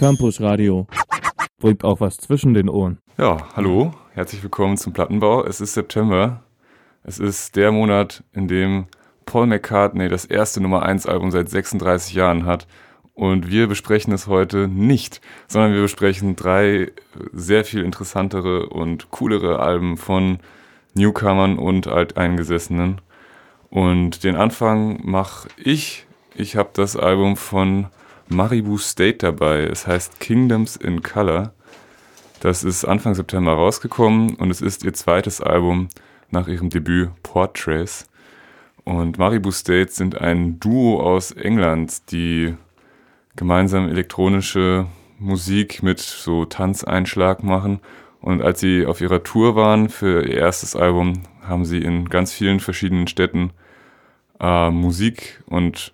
Campus Radio. Bringt auch was zwischen den Ohren. Ja, hallo, herzlich willkommen zum Plattenbau. Es ist September. Es ist der Monat, in dem Paul McCartney das erste Nummer 1 Album seit 36 Jahren hat. Und wir besprechen es heute nicht, sondern wir besprechen drei sehr viel interessantere und coolere Alben von Newcomern und Alteingesessenen. Und den Anfang mache ich. Ich habe das Album von Maribu State dabei. Es heißt Kingdoms in Color. Das ist Anfang September rausgekommen und es ist ihr zweites Album nach ihrem Debüt Portraits. Und Maribu State sind ein Duo aus England, die gemeinsam elektronische Musik mit so Tanzeinschlag machen. Und als sie auf ihrer Tour waren für ihr erstes Album, haben sie in ganz vielen verschiedenen Städten äh, Musik und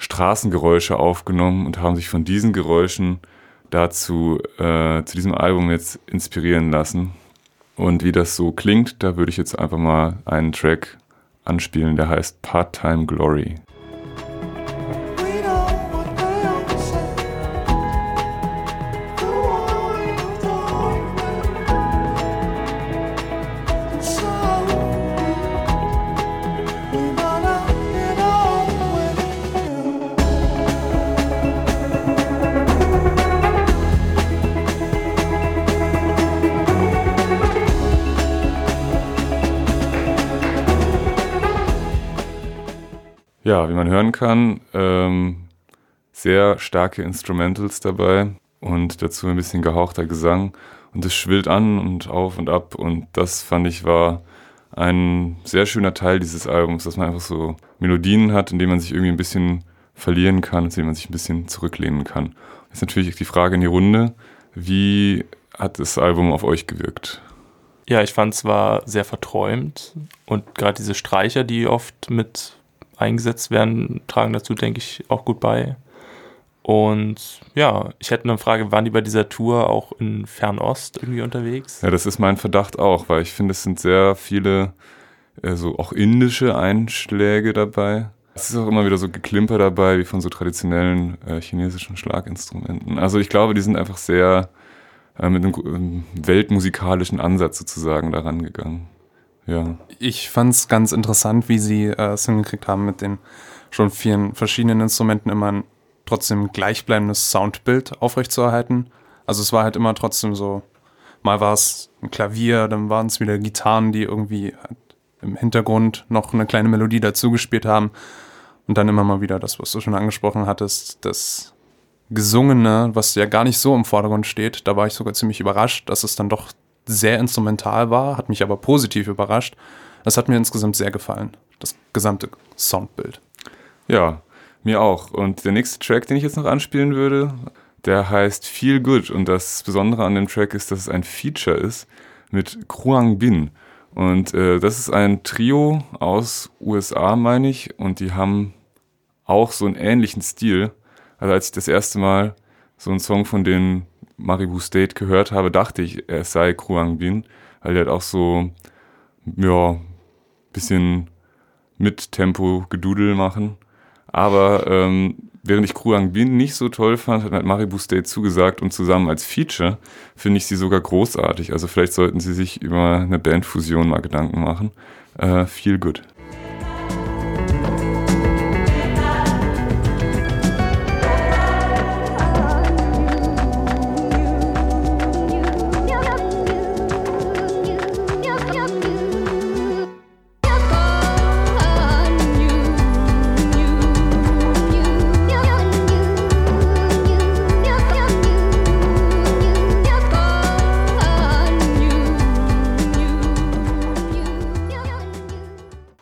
Straßengeräusche aufgenommen und haben sich von diesen Geräuschen dazu äh, zu diesem Album jetzt inspirieren lassen. Und wie das so klingt, da würde ich jetzt einfach mal einen Track anspielen, der heißt Part-Time Glory. Ja, wie man hören kann, ähm, sehr starke Instrumentals dabei und dazu ein bisschen gehauchter Gesang. Und es schwillt an und auf und ab. Und das fand ich war ein sehr schöner Teil dieses Albums, dass man einfach so Melodien hat, in denen man sich irgendwie ein bisschen verlieren kann, in denen man sich ein bisschen zurücklehnen kann. Jetzt natürlich die Frage in die Runde, wie hat das Album auf euch gewirkt? Ja, ich fand es war sehr verträumt und gerade diese Streicher, die oft mit eingesetzt werden, tragen dazu, denke ich, auch gut bei. Und ja, ich hätte eine Frage, waren die bei dieser Tour auch in Fernost irgendwie unterwegs? Ja, das ist mein Verdacht auch, weil ich finde, es sind sehr viele, äh, so auch indische Einschläge dabei. Es ist auch immer wieder so Geklimper dabei, wie von so traditionellen äh, chinesischen Schlaginstrumenten. Also ich glaube, die sind einfach sehr äh, mit einem, einem weltmusikalischen Ansatz sozusagen daran gegangen. Ja. Ich fand es ganz interessant, wie sie äh, es hingekriegt haben, mit den schon vielen verschiedenen Instrumenten immer ein trotzdem gleichbleibendes Soundbild aufrechtzuerhalten. Also es war halt immer trotzdem so, mal war es ein Klavier, dann waren es wieder Gitarren, die irgendwie halt im Hintergrund noch eine kleine Melodie dazugespielt haben. Und dann immer mal wieder das, was du schon angesprochen hattest, das Gesungene, was ja gar nicht so im Vordergrund steht. Da war ich sogar ziemlich überrascht, dass es dann doch sehr instrumental war, hat mich aber positiv überrascht. Das hat mir insgesamt sehr gefallen, das gesamte Soundbild. Ja, mir auch. Und der nächste Track, den ich jetzt noch anspielen würde, der heißt Feel Good. Und das Besondere an dem Track ist, dass es ein Feature ist mit Kruang Bin. Und äh, das ist ein Trio aus USA, meine ich. Und die haben auch so einen ähnlichen Stil. Also als ich das erste Mal so einen Song von denen Maribu State gehört habe, dachte ich, es sei Kruang Bin, weil der hat auch so, ja, bisschen mit Tempo Gedudel machen. Aber ähm, während ich Kruang Bin nicht so toll fand, hat Maribu State zugesagt und zusammen als Feature finde ich sie sogar großartig. Also vielleicht sollten sie sich über eine Bandfusion mal Gedanken machen. Äh, feel good.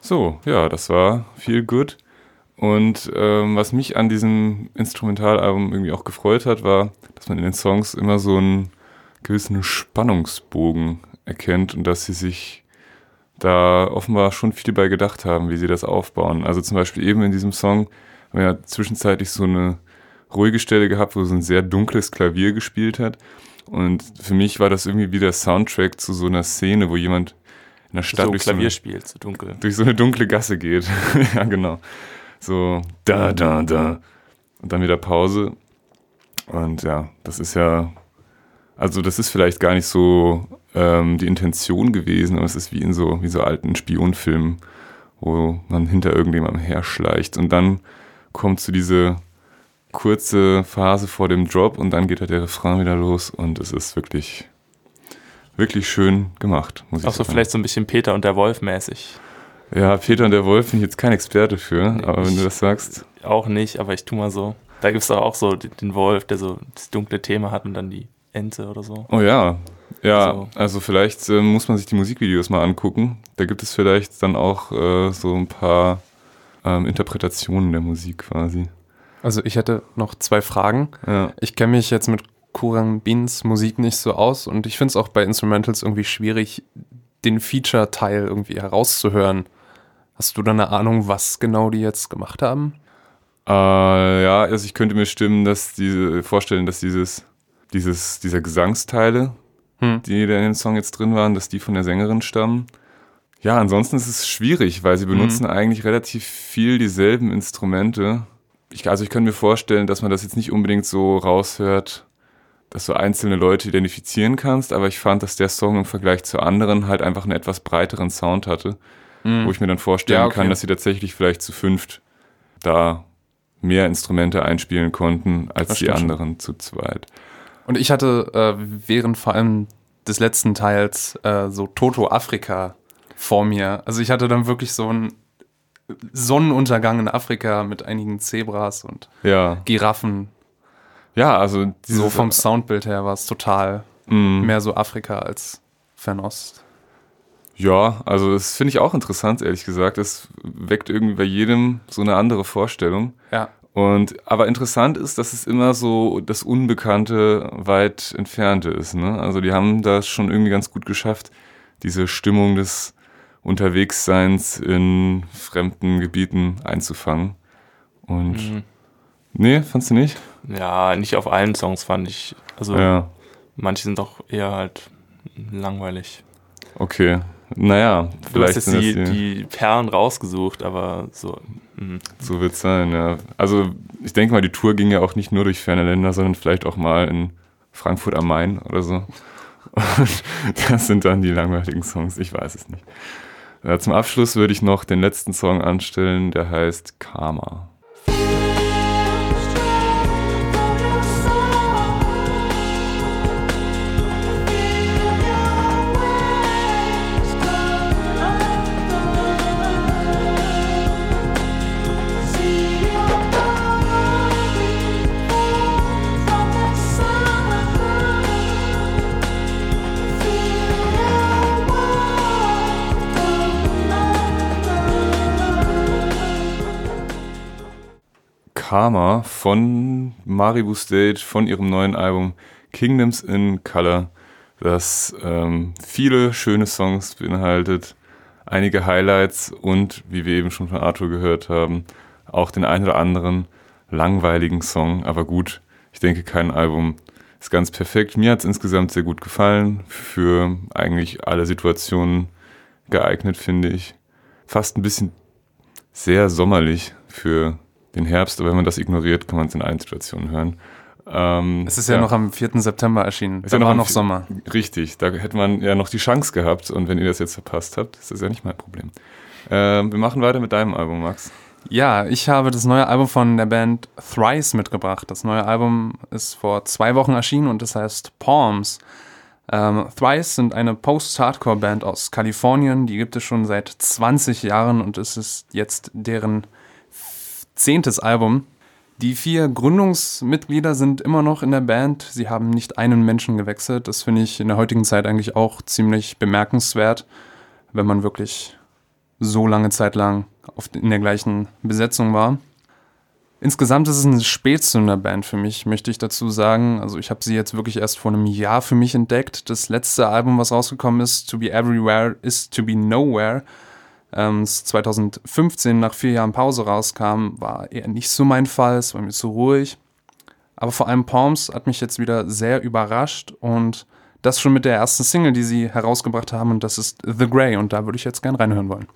So, ja, das war viel gut. Und ähm, was mich an diesem Instrumentalalbum irgendwie auch gefreut hat, war, dass man in den Songs immer so einen gewissen Spannungsbogen erkennt und dass sie sich da offenbar schon viel bei gedacht haben, wie sie das aufbauen. Also zum Beispiel eben in diesem Song haben wir ja zwischenzeitlich so eine ruhige Stelle gehabt, wo so ein sehr dunkles Klavier gespielt hat. Und für mich war das irgendwie wie der Soundtrack zu so einer Szene, wo jemand in der Stadt so durch, Klavier so eine, spielt, so dunkel. durch so eine dunkle Gasse geht. ja, genau. So da, da, da. Und dann wieder Pause. Und ja, das ist ja, also das ist vielleicht gar nicht so ähm, die Intention gewesen, aber es ist wie in so, wie so alten Spionfilmen, wo man hinter irgendjemandem herschleicht und dann kommt zu diese kurze Phase vor dem Drop und dann geht halt der Refrain wieder los und es ist wirklich, wirklich schön gemacht, muss ich Auch so sagen. vielleicht so ein bisschen Peter und der Wolf mäßig. Ja, Peter und der Wolf bin ich jetzt kein Experte für, Nee, aber wenn du das sagst, Auch nicht, aber ich tu mal so. Da gibt es auch so den den Wolf, der so das dunkle Thema hat und dann die Ente oder so. Oh ja, ja, So. also vielleicht äh, muss man sich die Musikvideos mal angucken. Da gibt es vielleicht dann auch äh, so ein paar ähm, Interpretationen der Musik quasi. Also ich hätte noch zwei Fragen. Ja, Ich kenne mich jetzt mit Kurang Beans Musik nicht so aus und ich finde es auch bei Instrumentals irgendwie schwierig, den Feature-Teil irgendwie herauszuhören. Hast du da eine Ahnung, was genau die jetzt gemacht haben? äh, ja also ich könnte mir stimmen, dass diese, vorstellen, dass dieses, dieses, dieser Gesangsteile, Hm. die da in dem Song jetzt drin waren, dass die von der Sängerin stammen. Ja, ansonsten ist es schwierig, weil sie benutzen eigentlich relativ viel dieselben Instrumente. Ich, also ich könnte mir vorstellen, dass man das jetzt nicht unbedingt so raushört, dass du einzelne Leute identifizieren kannst, aber ich fand, dass der Song im Vergleich zu anderen halt einfach einen etwas breiteren Sound hatte, wo ich mir dann vorstellen Ja, okay. kann, dass sie tatsächlich vielleicht zu fünft da mehr Instrumente einspielen konnten als Das die stimmt schon. anderen zu zweit. Und ich hatte äh, während vor allem des letzten Teils äh, so Toto Afrika vor mir. Also ich hatte dann wirklich so einen Sonnenuntergang in Afrika mit einigen Zebras und Ja, Giraffen. Ja, also So vom Soundbild her war es total Mm. mehr so Afrika als Fernost. Ja, also das finde ich auch interessant, ehrlich gesagt. Es weckt irgendwie bei jedem so eine andere Vorstellung. Ja. Und aber interessant ist, dass es immer so das Unbekannte weit entfernte ist. Ne? Also die haben das schon irgendwie ganz gut geschafft, diese Stimmung des Unterwegsseins in fremden Gebieten einzufangen. Und Mhm. nee, fandst du nicht? Ja, nicht auf allen Songs fand ich. Also Ja, manche sind doch eher halt langweilig. okay. Naja, Du hast vielleicht jetzt die, die, Perlen rausgesucht, aber so. mhm. So wird es sein, ja. Also ich denke mal, die Tour ging ja auch nicht nur durch ferne Länder, sondern vielleicht auch mal in Frankfurt am Main oder so. Und das sind dann die langweiligen Songs, ich weiß es nicht. Zum Abschluss würde ich noch den letzten Song anstellen, der heißt Karma. Karma von Maribu Stage, von ihrem neuen Album Kingdoms in Color, das ähm, viele schöne Songs beinhaltet, einige Highlights und, wie wir eben schon von Arthur gehört haben, auch den einen oder anderen langweiligen Song. Aber gut, ich denke, kein Album ist ganz perfekt. Mir hat es insgesamt sehr gut gefallen, für eigentlich alle Situationen geeignet, finde ich. Fast ein bisschen sehr sommerlich für den Herbst, aber wenn man das ignoriert, kann man es in allen Situationen hören. Ähm, Es ist ja, noch am 4. September erschienen. Ist da ja noch war noch Sommer. Richtig, da hätte man ja noch die Chance gehabt und wenn ihr das jetzt verpasst habt, ist das ja nicht mein Problem. Ähm, wir machen weiter mit deinem Album, Max. Ja, ich habe das neue Album von der Band Thrice mitgebracht. Das neue Album ist vor zwei Wochen erschienen und das heißt Palms. Ähm, Thrice sind eine Post-Hardcore-Band aus Kalifornien. Die gibt es schon seit 20 Jahren und es ist jetzt deren zehntes Album. Die vier Gründungsmitglieder sind immer noch in der Band. Sie haben nicht einen Menschen gewechselt. Das finde ich in der heutigen Zeit eigentlich auch ziemlich bemerkenswert, wenn man wirklich so lange Zeit lang in der gleichen Besetzung war. Insgesamt ist es eine Spätzünder-Band für mich, möchte ich dazu sagen. Also ich habe sie jetzt wirklich erst vor einem Jahr für mich entdeckt. Das letzte Album, was rausgekommen ist, To Be Everywhere is To Be Nowhere, ähm, das 2015 nach vier Jahren Pause rauskam, war eher nicht so mein Fall. Es war mir zu ruhig. Aber vor allem Palms hat mich jetzt wieder sehr überrascht und das schon mit der ersten Single, die sie herausgebracht haben und das ist The Grey und da würde ich jetzt gern reinhören wollen.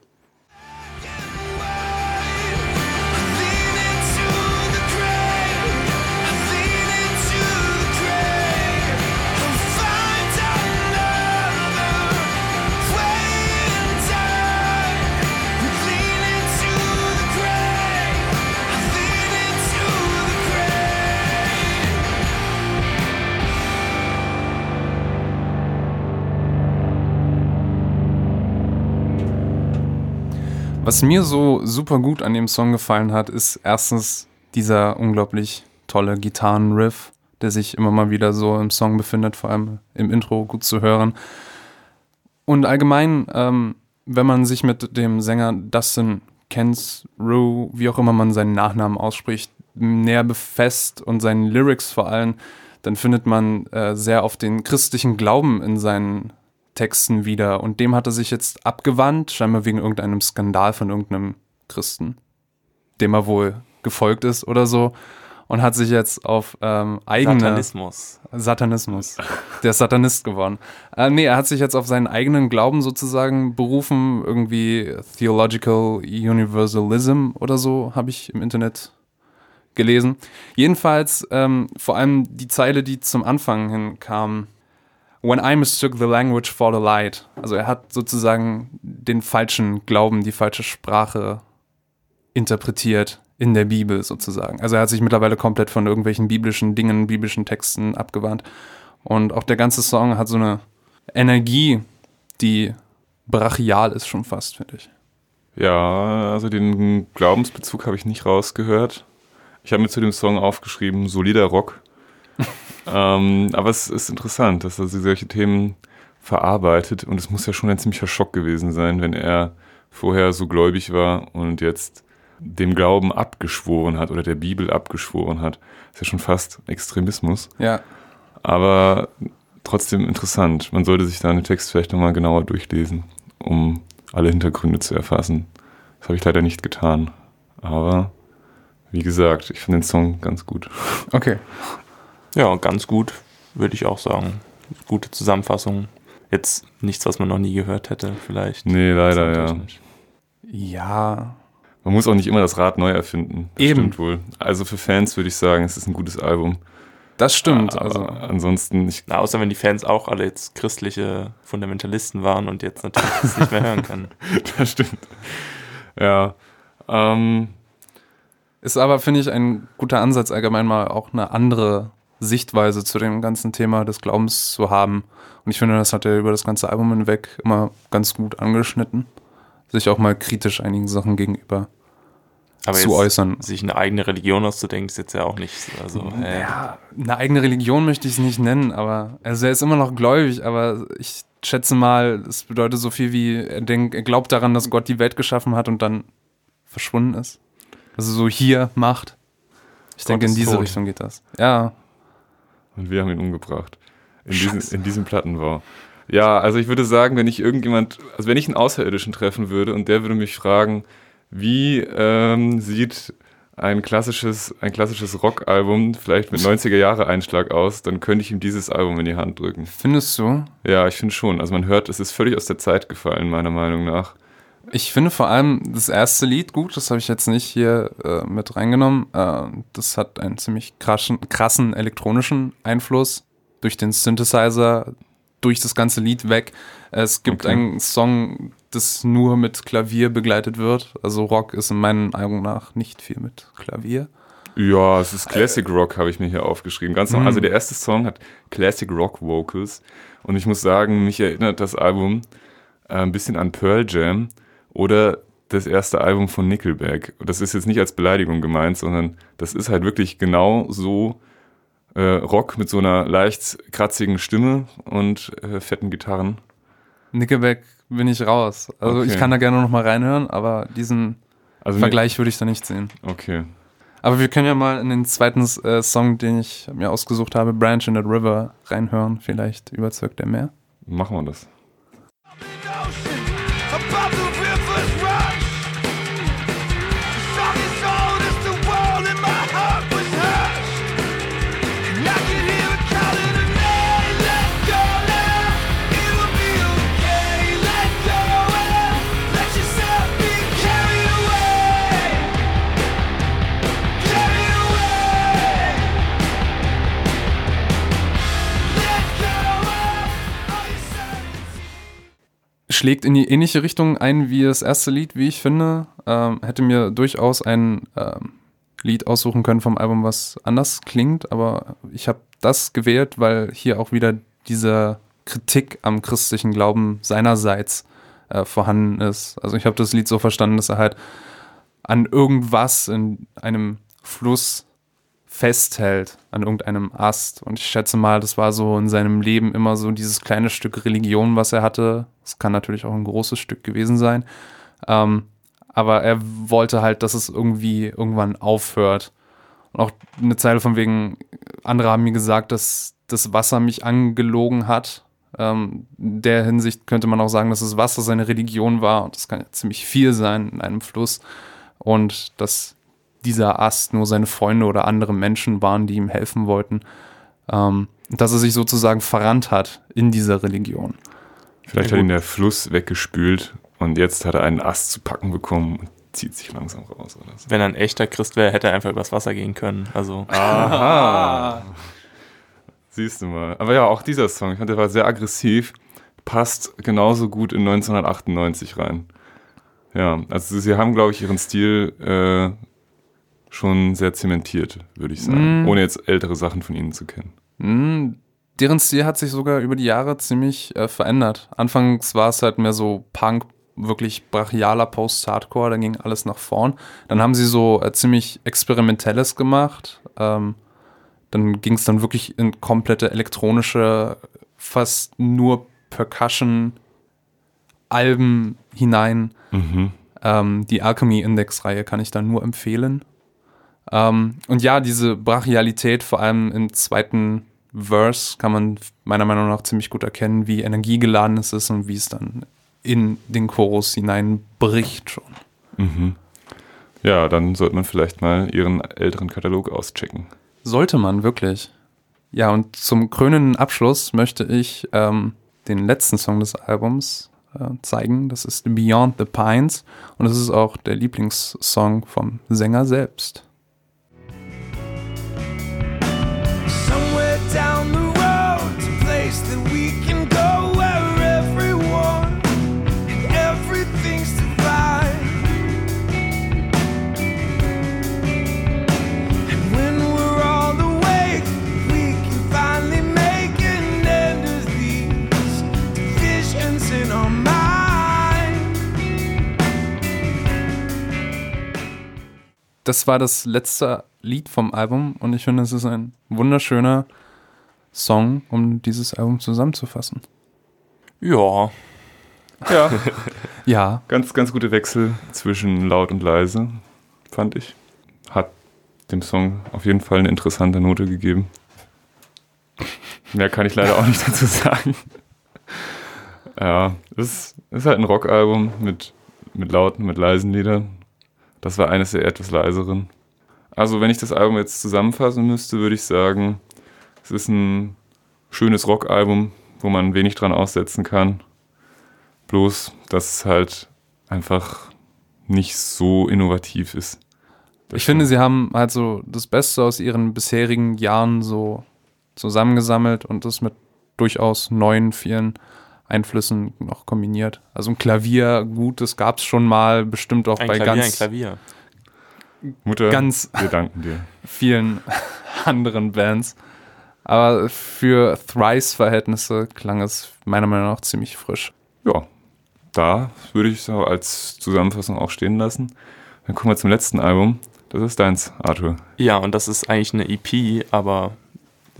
Was mir so super gut an dem Song gefallen hat, ist erstens dieser unglaublich tolle Gitarrenriff, der sich immer mal wieder so im Song befindet, vor allem im Intro gut zu hören. Und allgemein, ähm, wenn man sich mit dem Sänger Dustin Kensrue, wie auch immer man seinen Nachnamen ausspricht, näher befasst und seinen Lyrics vor allem, dann findet man äh, sehr auf den christlichen Glauben in seinen Texten wieder. Und dem hat er sich jetzt abgewandt, scheinbar wegen irgendeinem Skandal von irgendeinem Christen, dem er wohl gefolgt ist oder so. Und hat sich jetzt auf ähm, eigene. Satanismus. Satanismus. Der ist Satanist geworden. Äh, nee, er hat sich jetzt auf seinen eigenen Glauben sozusagen berufen. Irgendwie Theological Universalism oder so, habe ich im Internet gelesen. Jedenfalls ähm, vor allem die Zeile, die zum Anfang hin kam. When I mistook the language for the light. Also er hat sozusagen den falschen Glauben, die falsche Sprache interpretiert in der Bibel sozusagen. Also er hat sich mittlerweile komplett von irgendwelchen biblischen Dingen, biblischen Texten abgewandt. Und auch der ganze Song hat so eine Energie, die brachial ist schon fast, finde ich. Ja, also den Glaubensbezug habe ich nicht rausgehört. Ich habe mir zu dem Song aufgeschrieben, solider Rock. Ähm, aber es ist interessant, dass er solche Themen verarbeitet und es muss ja schon ein ziemlicher Schock gewesen sein, wenn er vorher so gläubig war und jetzt dem Glauben abgeschworen hat oder der Bibel abgeschworen hat. Das ist ja schon fast Extremismus. Ja. Aber trotzdem interessant. Man sollte sich da den Text vielleicht nochmal genauer durchlesen, um alle Hintergründe zu erfassen. Das habe ich leider nicht getan. Aber wie gesagt, ich finde den Song ganz gut. Okay. Ja, ganz gut, würde ich auch sagen. Gute Zusammenfassung. Jetzt nichts, was man noch nie gehört hätte, vielleicht. Nee, leider, ja. Ja. Man muss auch nicht immer das Rad neu erfinden. Das Eben. stimmt wohl. Also für Fans würde ich sagen, es ist ein gutes Album. Das stimmt. Aber Also, ansonsten, Na, außer wenn die Fans auch alle jetzt christliche Fundamentalisten waren und jetzt natürlich das nicht mehr hören können. das stimmt. Ja. Ähm, ist aber, finde ich, ein guter Ansatz, allgemein mal auch eine andere Sichtweise zu dem ganzen Thema des Glaubens zu haben. Und ich finde, das hat er über das ganze Album hinweg immer ganz gut angeschnitten. Sich auch mal kritisch einigen Sachen gegenüber Aber zu äußern. sich eine eigene Religion auszudenken, ist jetzt ja auch nicht. Also, äh, Ja, eine eigene Religion möchte ich es nicht nennen, aber also er ist immer noch gläubig, aber ich schätze mal, es bedeutet so viel wie, er denkt, er glaubt daran, dass Gott die Welt geschaffen hat und dann verschwunden ist. Also so hier macht. Ich Gott denke, in diese tot. Richtung geht das. Ja. Und wir haben ihn umgebracht. In, diesen, in diesem Plattenbau. Ja, also ich würde sagen, wenn ich irgendjemand, also wenn ich einen Außerirdischen treffen würde und der würde mich fragen, wie ähm, sieht ein klassisches, ein klassisches Rockalbum vielleicht mit 90er-Jahre-Einschlag aus, dann könnte ich ihm dieses Album in die Hand drücken. Findest du? Ja, ich finde schon. Also man hört, es ist völlig aus der Zeit gefallen, meiner Meinung nach. Ich finde vor allem das erste Lied gut, das habe ich jetzt nicht hier äh, mit reingenommen. Äh, das hat einen ziemlich krassen, krassen elektronischen Einfluss durch den Synthesizer, durch das ganze Lied weg. Es gibt Okay. einen Song, das nur mit Klavier begleitet wird. Also Rock ist in meinen Augen nach nicht viel mit Klavier. Ja, es ist Classic Rock, habe ich mir hier aufgeschrieben. Ganz normal. Mm. Also der erste Song hat Classic Rock Vocals. Und ich muss sagen, mich erinnert das Album äh, ein bisschen an Pearl Jam oder das erste Album von Nickelback. Und das ist jetzt nicht als Beleidigung gemeint, sondern das ist halt wirklich genau so äh, Rock mit so einer leicht kratzigen Stimme und äh, fetten Gitarren. Nickelback bin ich raus. Also Okay. ich kann da gerne noch mal reinhören, aber diesen Also Vergleich würde ich da nicht sehen. Okay. Aber wir können ja mal in den zweiten äh, Song, den ich mir ausgesucht habe, Branch in the River, reinhören. Vielleicht überzeugt er mehr. Machen wir das. Schlägt in die ähnliche Richtung ein wie das erste Lied, wie ich finde. Ähm, hätte mir durchaus ein ähm, Lied aussuchen können vom Album, was anders klingt, aber ich habe das gewählt, weil hier auch wieder diese Kritik am christlichen Glauben seinerseits äh, vorhanden ist. Also ich habe das Lied so verstanden, dass er halt an irgendwas in einem Fluss festhält, an irgendeinem Ast. Und ich schätze mal, das war so in seinem Leben immer so dieses kleine Stück Religion, was er hatte. Es kann natürlich auch ein großes Stück gewesen sein. Ähm, aber er wollte halt, dass es irgendwie irgendwann aufhört. Und auch eine Zeile von wegen, andere haben mir gesagt, dass das Wasser mich angelogen hat. Ähm, in der Hinsicht könnte man auch sagen, dass das Wasser seine Religion war. Und das kann ja ziemlich viel sein in einem Fluss. Und dass dieser Ast nur seine Freunde oder andere Menschen waren, die ihm helfen wollten. Ähm, dass er sich sozusagen verrannt hat in dieser Religion. Vielleicht hat ihn der Fluss weggespült und jetzt hat er einen Ast zu packen bekommen und zieht sich langsam raus oder so. Wenn er ein echter Christ wäre, hätte er einfach übers Wasser gehen können. Also Aha. Siehst du mal. Aber ja, auch dieser Song, ich fand, der war sehr aggressiv, passt genauso gut in 1998 rein. Ja, also sie haben, glaube ich, ihren Stil äh, schon sehr zementiert, würde ich sagen. Mm. Ohne jetzt ältere Sachen von ihnen zu kennen. Mm, deren Stil hat sich sogar über die Jahre ziemlich äh, verändert. Anfangs war es halt mehr so Punk, wirklich brachialer Post-Hardcore, da ging alles nach vorn. Dann haben sie so äh, ziemlich Experimentelles gemacht. Ähm, dann ging es dann wirklich in komplette elektronische, fast nur Percussion-Alben hinein. Mhm. Ähm, die Alchemy Index-Reihe kann ich da nur empfehlen. Ähm, und ja, diese Brachialität, vor allem im zweiten Verse, kann man meiner Meinung nach ziemlich gut erkennen, wie energiegeladen es ist und wie es dann in den Chorus hineinbricht schon. Mhm. Ja, dann sollte man vielleicht mal ihren älteren Katalog auschecken. Sollte man wirklich. Ja, und zum krönenden Abschluss möchte ich ähm, den letzten Song des Albums äh, zeigen. Das ist Beyond the Pines und das ist auch der Lieblingssong vom Sänger selbst. Das war das letzte Lied vom Album und ich finde, es ist ein wunderschöner Song, um dieses Album zusammenzufassen. ja, Ja, Ja, ganz, ganz gute Wechsel zwischen laut und leise, fand ich. Hat dem Song auf jeden Fall eine interessante Note gegeben. Mehr kann ich leider auch nicht dazu sagen. Ja, es ist halt ein Rockalbum mit, mit lauten, mit leisen Liedern. Das war eines der etwas leiseren. Also, wenn ich das Album jetzt zusammenfassen müsste, würde ich sagen, es ist ein schönes Rockalbum, wo man wenig dran aussetzen kann. Bloß, dass es halt einfach nicht so innovativ ist. Das ich finde, sie haben halt so das Beste aus ihren bisherigen Jahren so zusammengesammelt und das mit durchaus neuen, vielen Einflüssen noch kombiniert. Also ein Klavier, gut, das gab es schon mal, bestimmt auch ein bei Klavier, ein ganz Klavier. Mutter, ganz- wir danken dir. vielen anderen Bands. Aber für Thrice-Verhältnisse klang es meiner Meinung nach ziemlich frisch. Ja, da würde ich es als Zusammenfassung auch stehen lassen. Dann kommen wir zum letzten Album. Das ist deins, Arthur. Ja, und das ist eigentlich eine EP, aber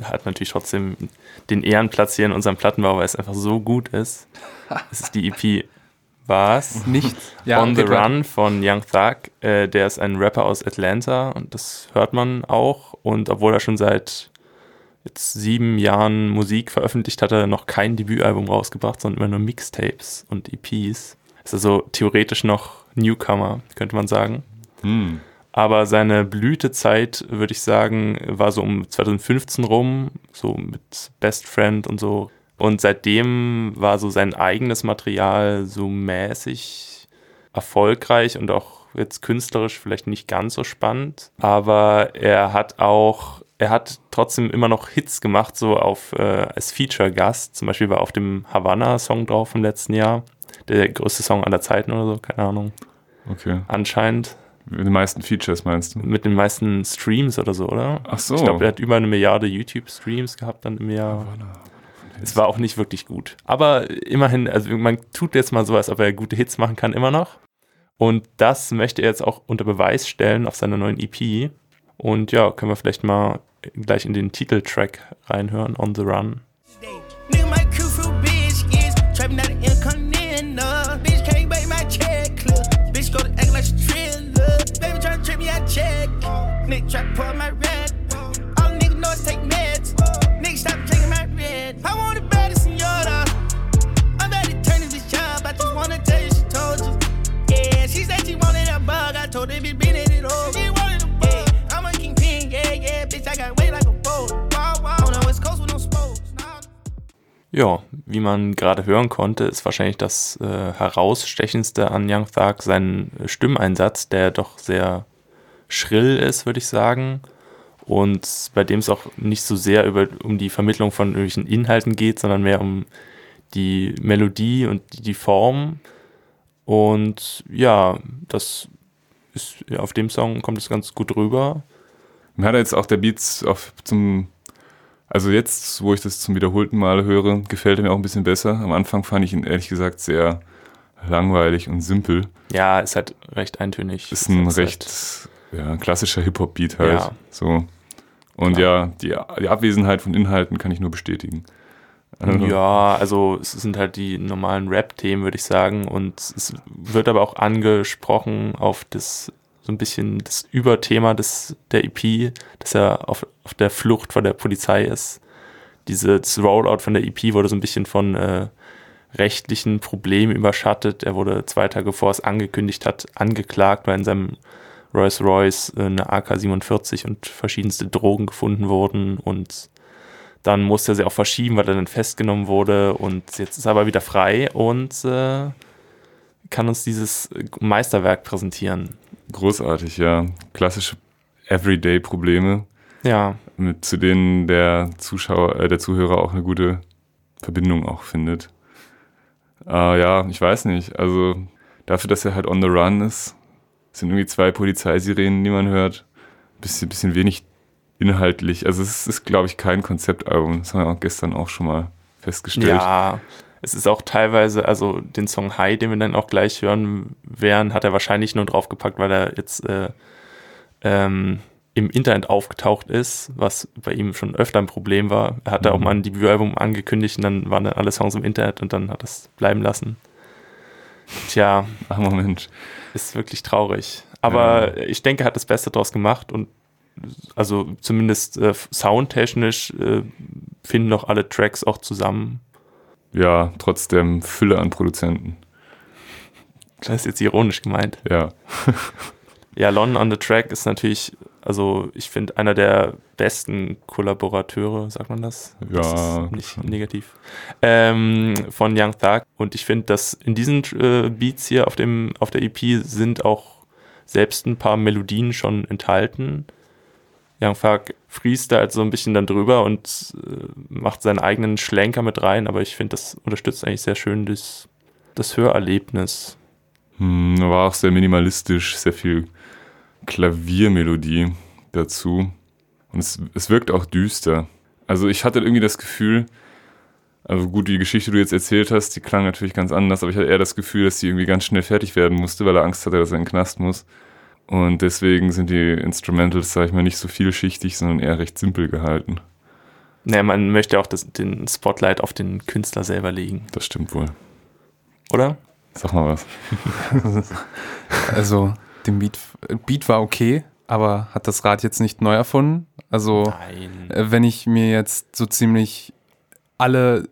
hat natürlich trotzdem den Ehrenplatz hier in unserem Plattenbau, weil es einfach so gut ist. Es ist die EP Was? Nicht On the. Run von Young Thug. Äh, der ist ein Rapper aus Atlanta und das hört man auch. Und obwohl er schon seit jetzt sieben Jahren Musik veröffentlicht hat, hat er noch kein Debütalbum rausgebracht, sondern immer nur Mixtapes und EPs. Ist also theoretisch noch Newcomer, könnte man sagen. Hm. Aber seine Blütezeit, würde ich sagen, war so um 2015 rum, so mit Best Friend und so. Und seitdem war so sein eigenes Material so mäßig erfolgreich und auch jetzt künstlerisch vielleicht nicht ganz so spannend. Aber er hat auch, er hat trotzdem immer noch Hits gemacht, so auf äh, als Feature-Gast. Zum Beispiel war auf dem Havana-Song drauf vom letzten Jahr. Der größte Song aller Zeiten oder so, keine Ahnung. Okay. Anscheinend. Die meisten Features meinst du? Mit den meisten Streams oder so, oder? Ach so. Ich glaube, er hat über eine Milliarde YouTube-Streams gehabt dann im Jahr. Es war auch nicht wirklich gut. Aber immerhin, also man tut jetzt mal so, als ob er gute Hits machen kann, immer noch. Und das möchte er jetzt auch unter Beweis stellen auf seiner neuen EP. Und ja, können wir vielleicht mal gleich in den Titeltrack reinhören, On the Run. Nigga, Nigga try pull my red. All niggas know is take meds. Nigga stop taking my red. I want it better, senora. I'm about to this up. I just wanna tell you she told you. Yeah, she said she wanted a bug. I told her been in it over. She wanted a bug. Yeah, I'm a kingpin. Yeah, yeah, bitch. I got weight like a boat. The. Ja, wie man gerade hören konnte, ist wahrscheinlich das äh, herausstechendste an Young Thug sein Stimmeinsatz, der doch sehr schrill ist, würde ich sagen. Und bei dem es auch nicht so sehr über, um die Vermittlung von irgendwelchen Inhalten geht, sondern mehr um die Melodie und die, Form. Und ja, das ist ja, auf dem Song kommt es ganz gut rüber. Mir hat jetzt auch der Beats auf, zum, also jetzt, wo ich das zum wiederholten Male höre, gefällt er mir auch ein bisschen besser. Am Anfang fand ich ihn ehrlich gesagt sehr langweilig und simpel. Ja, ist halt recht eintönig. Ist ein halt- recht ja, klassischer Hip-Hop-Beat halt. Ja. So. Und Klar. ja, die, die Abwesenheit von Inhalten kann ich nur bestätigen. Also, Ja, also es sind halt die normalen Rap-Themen, würde ich sagen. Und es wird aber auch angesprochen auf das so ein bisschen das Überthema des, der EP, dass er auf, auf der Flucht vor der Polizei ist. Dieses Rollout von der EP wurde so ein bisschen von äh, rechtlichen Problemen überschattet. Er wurde zwei Tage bevor es angekündigt hat, angeklagt, weil in seinem Rolls Royce äh, eine AK-47 und verschiedenste Drogen gefunden wurden und dann musste er sie auch verschieben, weil er dann festgenommen wurde und jetzt ist er aber wieder frei und äh, kann uns dieses Meisterwerk präsentieren. Großartig, ja. Klassische Everyday-Probleme, Ja, mit zu denen der Zuschauer, äh, der Zuhörer auch eine gute Verbindung auch findet. Äh, ja, ich weiß nicht. Also dafür, dass er halt on the run ist, sind irgendwie zwei Polizeisirenen, die man hört. Bisschen, bisschen wenig inhaltlich. Also es ist, glaube ich, kein Konzeptalbum. Das haben wir auch gestern auch schon mal festgestellt. ja. Es ist auch teilweise, also den Song High, den wir dann auch gleich hören werden, hat er wahrscheinlich nur draufgepackt, weil er jetzt äh, ähm, im Internet aufgetaucht ist, was bei ihm schon öfter ein Problem war. Er hatte auch mal ein Debütalbum angekündigt und dann waren dann alle Songs im Internet und dann hat er es bleiben lassen. Tja, Ach, Moment. ist wirklich traurig. Aber ich denke, er hat das Beste draus gemacht und also zumindest äh, soundtechnisch äh, finden doch alle Tracks auch zusammen. Ja, trotz der Fülle an Produzenten. Das ist jetzt ironisch gemeint. Ja. Ja, Lon on the Track ist natürlich, also ich finde, einer der besten Kollaborateure, sagt man das? das Ja, ist nicht schon. negativ. Ähm, von Young Thug. Und ich finde, dass in diesen äh, Beats hier auf, dem, auf der EP sind auch selbst ein paar Melodien schon enthalten. Young Thug freestylt so ein bisschen dann drüber und äh, macht seinen eigenen Schlenker mit rein, aber ich finde, das unterstützt eigentlich sehr schön das, das Hörerlebnis. Hm, war auch sehr minimalistisch, sehr viel Klaviermelodie dazu. Und es, es wirkt auch düster. Also ich hatte irgendwie das Gefühl, also gut, die Geschichte, die du jetzt erzählt hast, die klang natürlich ganz anders, aber ich hatte eher das Gefühl, dass sie irgendwie ganz schnell fertig werden musste, weil er Angst hatte, dass er in den Knast muss. Und deswegen sind die Instrumentals, sag ich mal, nicht so vielschichtig, sondern eher recht simpel gehalten. Naja, man möchte auch das, den Spotlight auf den Künstler selber legen, Das stimmt wohl. oder? Sag mal was. Also, dem Beat, Beat war okay, aber hat das Rad jetzt nicht neu erfunden. Also, Nein. äh, wenn ich mir jetzt so ziemlich alle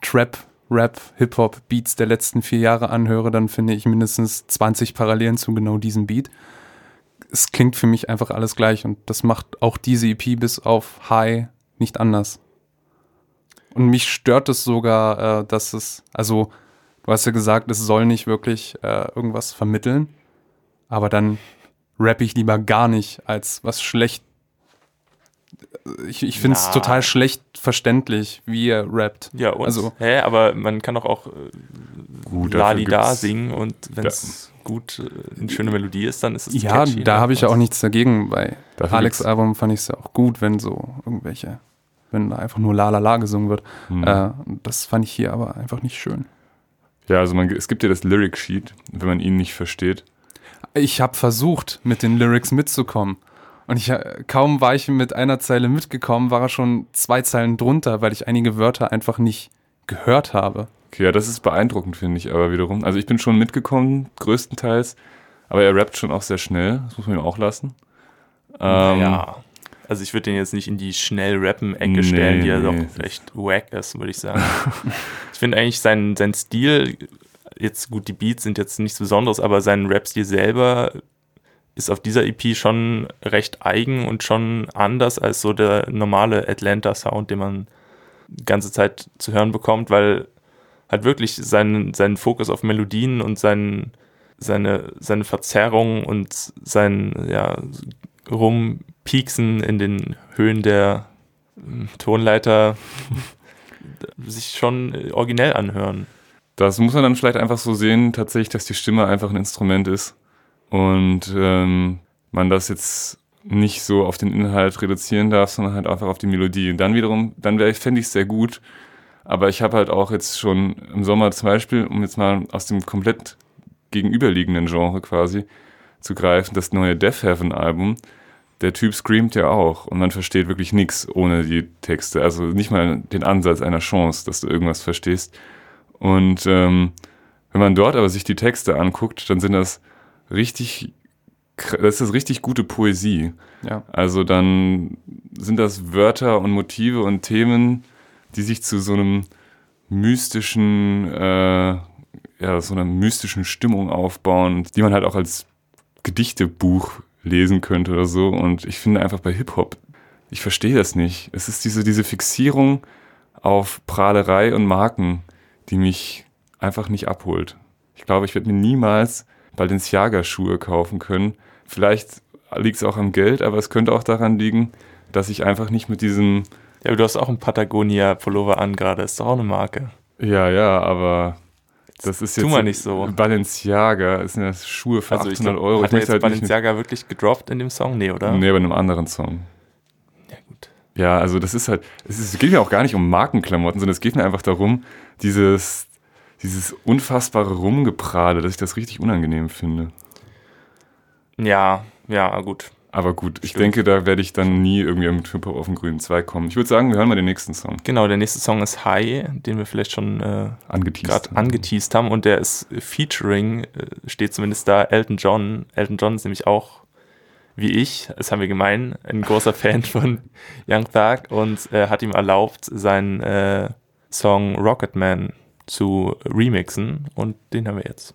Trap, Rap, Hip-Hop Beats der letzten vier Jahre anhöre, dann finde ich mindestens 20 Parallelen zu genau diesem Beat. Es klingt für mich einfach alles gleich und das macht auch diese EP bis auf High nicht anders. Und mich stört es sogar, äh, dass es, also du hast ja gesagt, es soll nicht wirklich äh, irgendwas vermitteln, aber dann rappe ich lieber gar nicht, als was schlecht. Ich, ich finde es total schlecht verständlich, wie er rappt. Ja, und, Also- hä, aber man kann doch auch äh, Gut, Lali da singen und wenn es gut äh, eine schöne Melodie ist, dann ist es Ja, catchy, da ne? habe ich ja auch nichts dagegen. Bei Dafür Alex gibt's- Album fand ich es ja auch gut, wenn so irgendwelche wenn da einfach nur La La La gesungen wird. Hm. Äh, das fand ich hier aber einfach nicht schön. Ja, also man, es gibt ja das Lyric Sheet, wenn man ihn nicht versteht. Ich habe versucht, mit den Lyrics mitzukommen. Und ich, äh, kaum war ich mit einer Zeile mitgekommen, war er schon zwei Zeilen drunter, weil ich einige Wörter einfach nicht gehört habe. Okay, ja, das ist beeindruckend, finde ich, aber wiederum. Also ich bin schon mitgekommen, größtenteils, aber er rappt schon auch sehr schnell, das muss man ihm auch lassen. Ähm, ja. Also ich würde den jetzt nicht in die schnell rappen-Ecke Nee, stellen, die ja nee. doch vielleicht wack ist, würde ich sagen. ich finde eigentlich sein, sein Stil, jetzt gut, die Beats sind jetzt nichts Besonderes, aber sein Rap-Stil selber ist auf dieser EP schon recht eigen und schon anders als so der normale Atlanta-Sound, den man die ganze Zeit zu hören bekommt, weil halt wirklich seinen, seinen Fokus auf Melodien und seinen, seine, seine Verzerrung und sein ja, Rumpieksen in den Höhen der ähm, Tonleiter sich schon originell anhören. Das muss man dann vielleicht einfach so sehen, tatsächlich, dass die Stimme einfach ein Instrument ist und ähm, man das jetzt nicht so auf den Inhalt reduzieren darf, sondern halt einfach auf die Melodie. Und dann wiederum, dann fände ich es sehr gut. Aber ich habe halt auch jetzt schon im Sommer zum Beispiel, um jetzt mal aus dem komplett gegenüberliegenden Genre quasi zu greifen, das neue Death Heaven Album. Der Typ screamt ja auch und man versteht wirklich nichts ohne die Texte. Also nicht mal den Ansatz einer Chance, dass du irgendwas verstehst. Und ähm, wenn man dort aber sich die Texte anguckt, dann sind das richtig, das ist richtig gute Poesie. Ja. Also dann sind das Wörter und Motive und Themen, die sich zu so einem mystischen, äh, ja, so einer mystischen Stimmung aufbauen, die man halt auch als Gedichtebuch lesen könnte oder so. Und ich finde einfach bei Hip-Hop, ich verstehe das nicht. Es ist diese, diese Fixierung auf Prahlerei und Marken, die mich einfach nicht abholt. Ich glaube, ich werde mir niemals Balenciaga-Schuhe kaufen können. Vielleicht liegt es auch am Geld, aber es könnte auch daran liegen, dass ich einfach nicht mit diesem, Ja, aber du hast auch einen Patagonia-Pullover an gerade, ist doch auch eine Marke. ja, ja, aber das ist jetzt Tu mal nicht so. Balenciaga, das sind ja Schuhe für Also ich 800 glaub, Euro. Hat Ich jetzt halt Balenciaga wirklich gedroppt in dem Song? Nee, oder? nee, bei einem anderen Song. Ja, also das ist halt, es, ist, es geht mir auch gar nicht um Markenklamotten, sondern es geht mir einfach darum, dieses, dieses unfassbare Rumgeprahle, dass ich das richtig unangenehm finde. Ja, ja, gut. Aber gut, ich Stimmt. denke, da werde ich dann nie irgendwie mit Hip-Hop auf den grünen Zweig kommen. Ich würde sagen, wir hören mal den nächsten Song. Genau, der nächste Song ist High, den wir vielleicht schon äh, Angeteased. gerade angeteased haben und der ist featuring, äh, steht zumindest da, Elton John. Elton John ist nämlich auch, wie ich, das haben wir gemein, ein großer Fan von Young Thug und äh, hat ihm erlaubt, seinen äh, Song Rocketman zu remixen und den haben wir jetzt.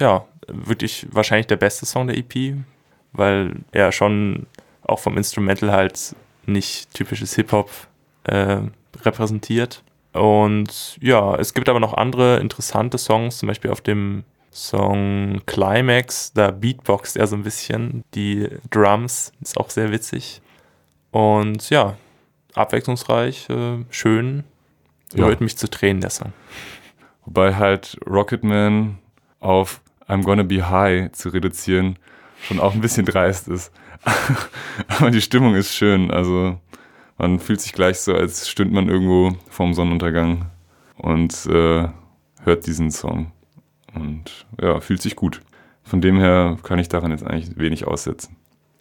Ja, wirklich wahrscheinlich der beste Song der EP, weil er schon auch vom Instrumental halt nicht typisches Hip-Hop äh, repräsentiert. Und ja, es gibt aber noch andere interessante Songs, zum Beispiel auf dem Song Climax, da beatboxt er so ein bisschen. Die Drums ist auch sehr witzig. Und ja, abwechslungsreich, äh, schön. Ja. Rührt mich zu Tränen, der Song. Wobei halt Rocketman auf I'm Gonna Be High zu reduzieren schon auch ein bisschen dreist ist. Aber die Stimmung ist schön. Also man fühlt sich gleich so, als stünde man irgendwo vorm Sonnenuntergang und äh, hört diesen Song. Und ja, fühlt sich gut. Von dem her kann ich daran jetzt eigentlich wenig aussetzen.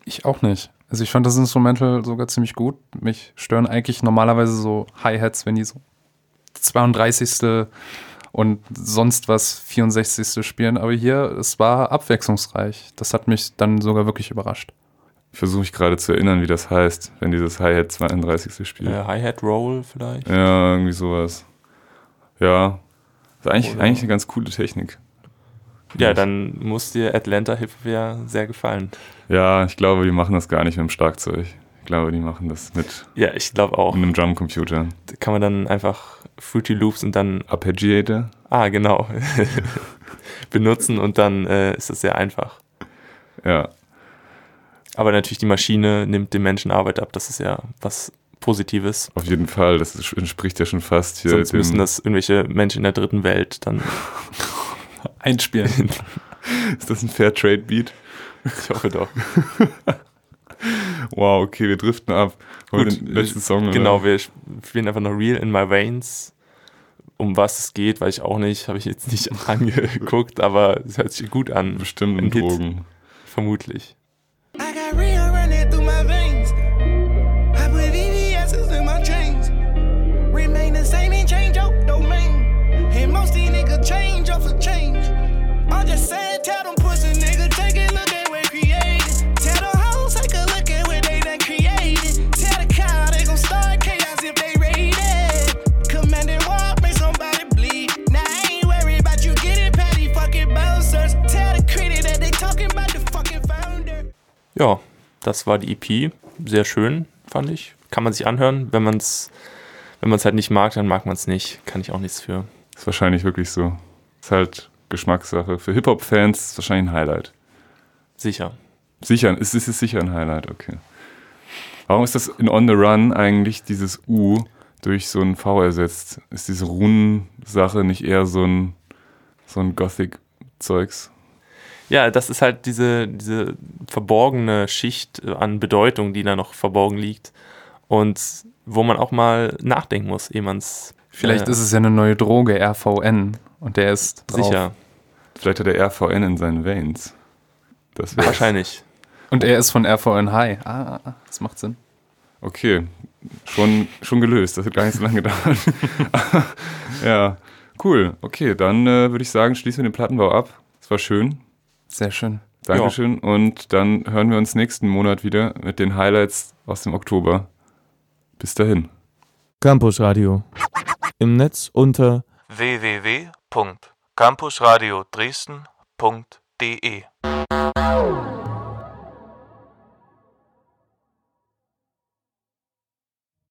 Ich auch nicht. Also ich fand das Instrumental sogar ziemlich gut. Mich stören eigentlich normalerweise so Hi-Hats, wenn die so 32. und sonst was 64. spielen. Aber hier, es war abwechslungsreich. Das hat mich dann sogar wirklich überrascht. Versuche ich gerade zu erinnern, wie das heißt, wenn dieses Hi-Hat 32. spielt. Äh, Hi-Hat Roll vielleicht. Ja, irgendwie sowas. Ja, ist eigentlich, Oder- eigentlich eine ganz coole Technik. Ja, dann muss dir Atlanta Hip ja sehr gefallen. Ja, ich glaube, die machen das gar nicht mit dem Schlagzeug. Ich glaube, die machen das mit Ja, ich glaube auch. einem Drumcomputer. Kann man dann einfach Fruity Loops und dann, Arpeggiator? ah, genau, benutzen und dann äh, ist das sehr einfach. Ja. Aber natürlich, die Maschine nimmt dem Menschen Arbeit ab. Das ist ja was Positives. Auf jeden Fall, das entspricht ja schon fast hier Sonst müssen das irgendwelche Menschen in der dritten Welt dann, Einspielen. Ist das ein Fair Trade Beat? ich hoffe doch. Wow, okay, wir driften ab. Wir Gut, den letzten Song oder? Genau, wir spielen einfach noch Real in My Veins. Um was es geht, weiß ich auch nicht, habe ich jetzt nicht angeguckt, aber es hört sich gut an. Bestimmt um. Drogen. Vermutlich. Ja, das war die EP. Sehr schön, fand ich. Kann man sich anhören. Wenn man es wenn man's halt nicht mag, dann mag man es nicht. Kann ich auch nichts für. Ist wahrscheinlich wirklich so. Ist halt Geschmackssache. Für Hip-Hop-Fans ist es wahrscheinlich ein Highlight. Sicher. Sicher, es ist, es ist sicher ein Highlight, okay. Warum ist das in On the Run eigentlich dieses U durch so ein V ersetzt? Ist diese Runen-Sache nicht eher so ein, so ein Gothic-Zeugs? Ja, das ist halt diese, diese verborgene Schicht äh, an Bedeutung, die da noch verborgen liegt. Und wo man auch mal nachdenken muss, ehe man es. Vielleicht äh, ist es ja eine neue Droge, RVN. Und der ist drauf. sicher. Vielleicht hat er RVN in seinen Veins. Das Wahrscheinlich. Und er ist von RVN High. Ah, das macht Sinn. Okay, schon, schon gelöst. Das hat gar nicht so lange gedauert. ja, cool. Okay, dann äh, würde ich sagen, schließen wir den Plattenbau ab. Es war schön. Sehr schön. Dankeschön. Und dann hören wir uns nächsten Monat wieder mit den Highlights aus dem Oktober. Bis dahin. Campus Radio. Im Netz unter www.campusradio Dresden.de